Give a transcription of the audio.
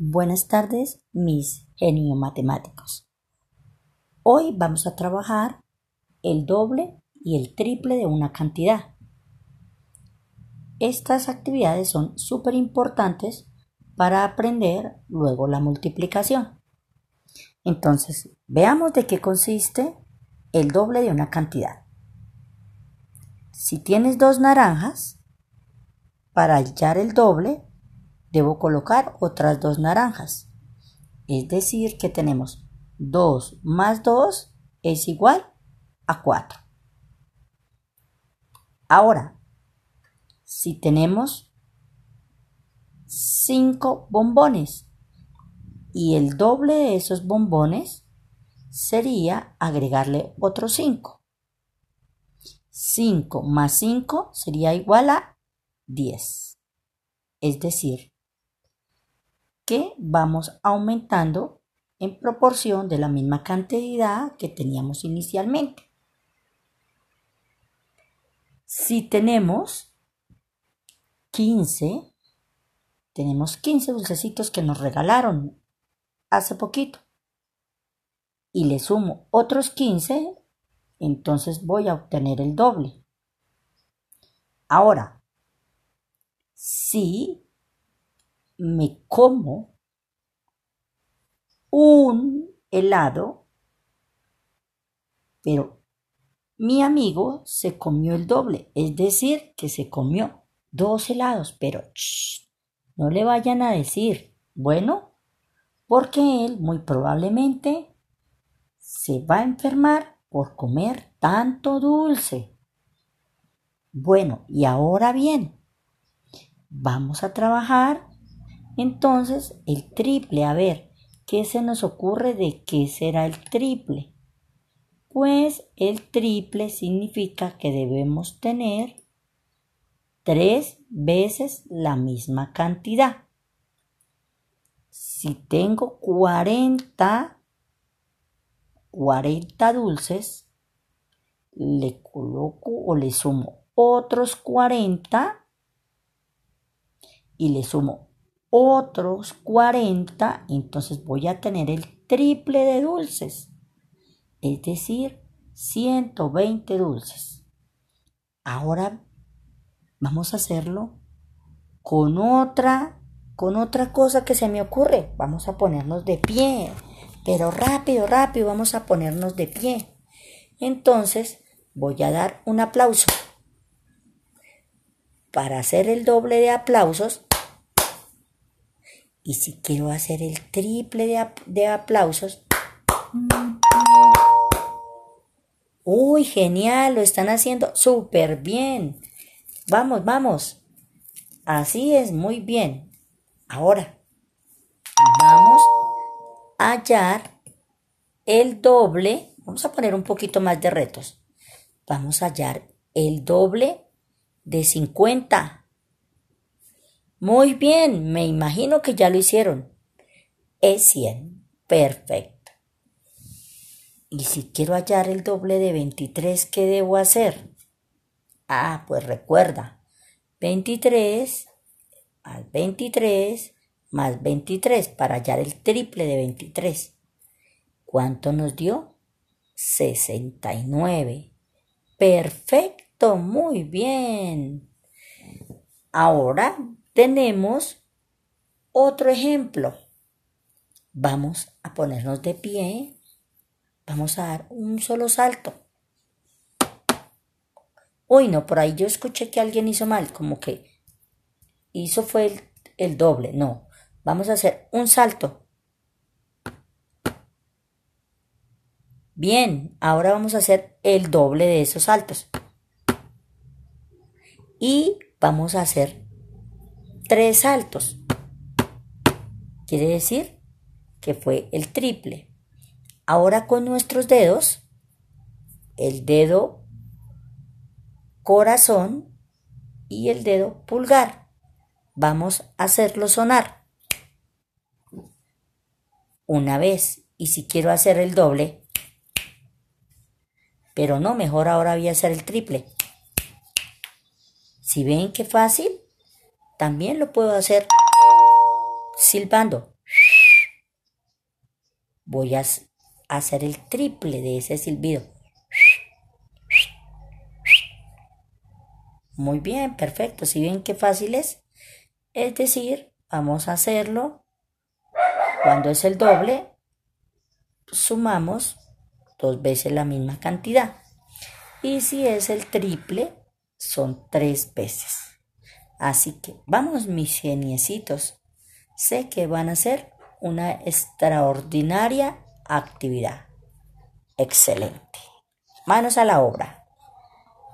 Buenas tardes, mis genio matemáticos. Hoy vamos a trabajar el doble y el triple de una cantidad. Estas actividades son súper importantes para aprender luego la multiplicación. Entonces, veamos de qué consiste el doble de una cantidad. Si tienes dos naranjas, para hallar el doble, debo colocar otras dos naranjas. Es decir, que tenemos 2 más 2 es igual a 4. Ahora, si tenemos 5 bombones y el doble de esos bombones sería agregarle otros 5. 5 más 5 sería igual a 10. Es decir, que vamos aumentando en proporción de la misma cantidad que teníamos inicialmente. Si tenemos 15, tenemos 15 dulcecitos que nos regalaron hace poquito y le sumo otros 15, entonces voy a obtener el doble. Ahora, si me como un helado, pero mi amigo se comió el doble, es decir, que se comió dos helados, pero no le vayan a decir, bueno, porque él muy probablemente se va a enfermar por comer tanto dulce. Bueno, y ahora bien, vamos a trabajar entonces, el triple, a ver, ¿qué se nos ocurre de qué será el triple? Pues el triple significa que debemos tener tres veces la misma cantidad. Si tengo 40, 40 dulces, le coloco o le sumo otros 40 y le sumo otros 40, entonces voy a tener el triple de dulces, es decir, 120 dulces. Ahora vamos a hacerlo con otra, con otra cosa que se me ocurre. Vamos a ponernos de pie, pero rápido, rápido, vamos a ponernos de pie. Entonces voy a dar un aplauso. Para hacer el doble de aplausos, y si quiero hacer el triple de, aplausos. Uy, genial, lo están haciendo súper bien. Vamos, vamos. Así es, muy bien. Ahora, vamos a hallar el doble. Vamos a poner un poquito más de retos. Vamos a hallar el doble de 50. Muy bien, me imagino que ya lo hicieron. Es 100. Perfecto. Y si quiero hallar el doble de 23, ¿qué debo hacer? Ah, pues recuerda, 23 más 23 más 23 para hallar el triple de 23. ¿Cuánto nos dio? 69. Perfecto, muy bien. Ahora tenemos otro ejemplo. Vamos a ponernos de pie. Vamos a dar un solo salto. Uy, no, por ahí yo escuché que alguien hizo mal, como que hizo fue el, el doble. No, vamos a hacer un salto. Bien, ahora vamos a hacer el doble de esos saltos. Y vamos a hacer tres saltos. Quiere decir que fue el triple. Ahora con nuestros dedos, el dedo corazón y el dedo pulgar, vamos a hacerlo sonar. Una vez, y si quiero hacer el doble, pero no, mejor ahora voy a hacer el triple. Si ven qué fácil, también lo puedo hacer silbando. voy a hacer el triple de ese silbido. Muy bien, perfecto. Si ven qué fácil es. Es decir, vamos a hacerlo. Cuando es el doble, sumamos dos veces la misma cantidad. Y si es el triple, son tres veces. Así que vamos mis geniecitos. Sé que van a ser una extraordinaria actividad. Excelente. Manos a la obra.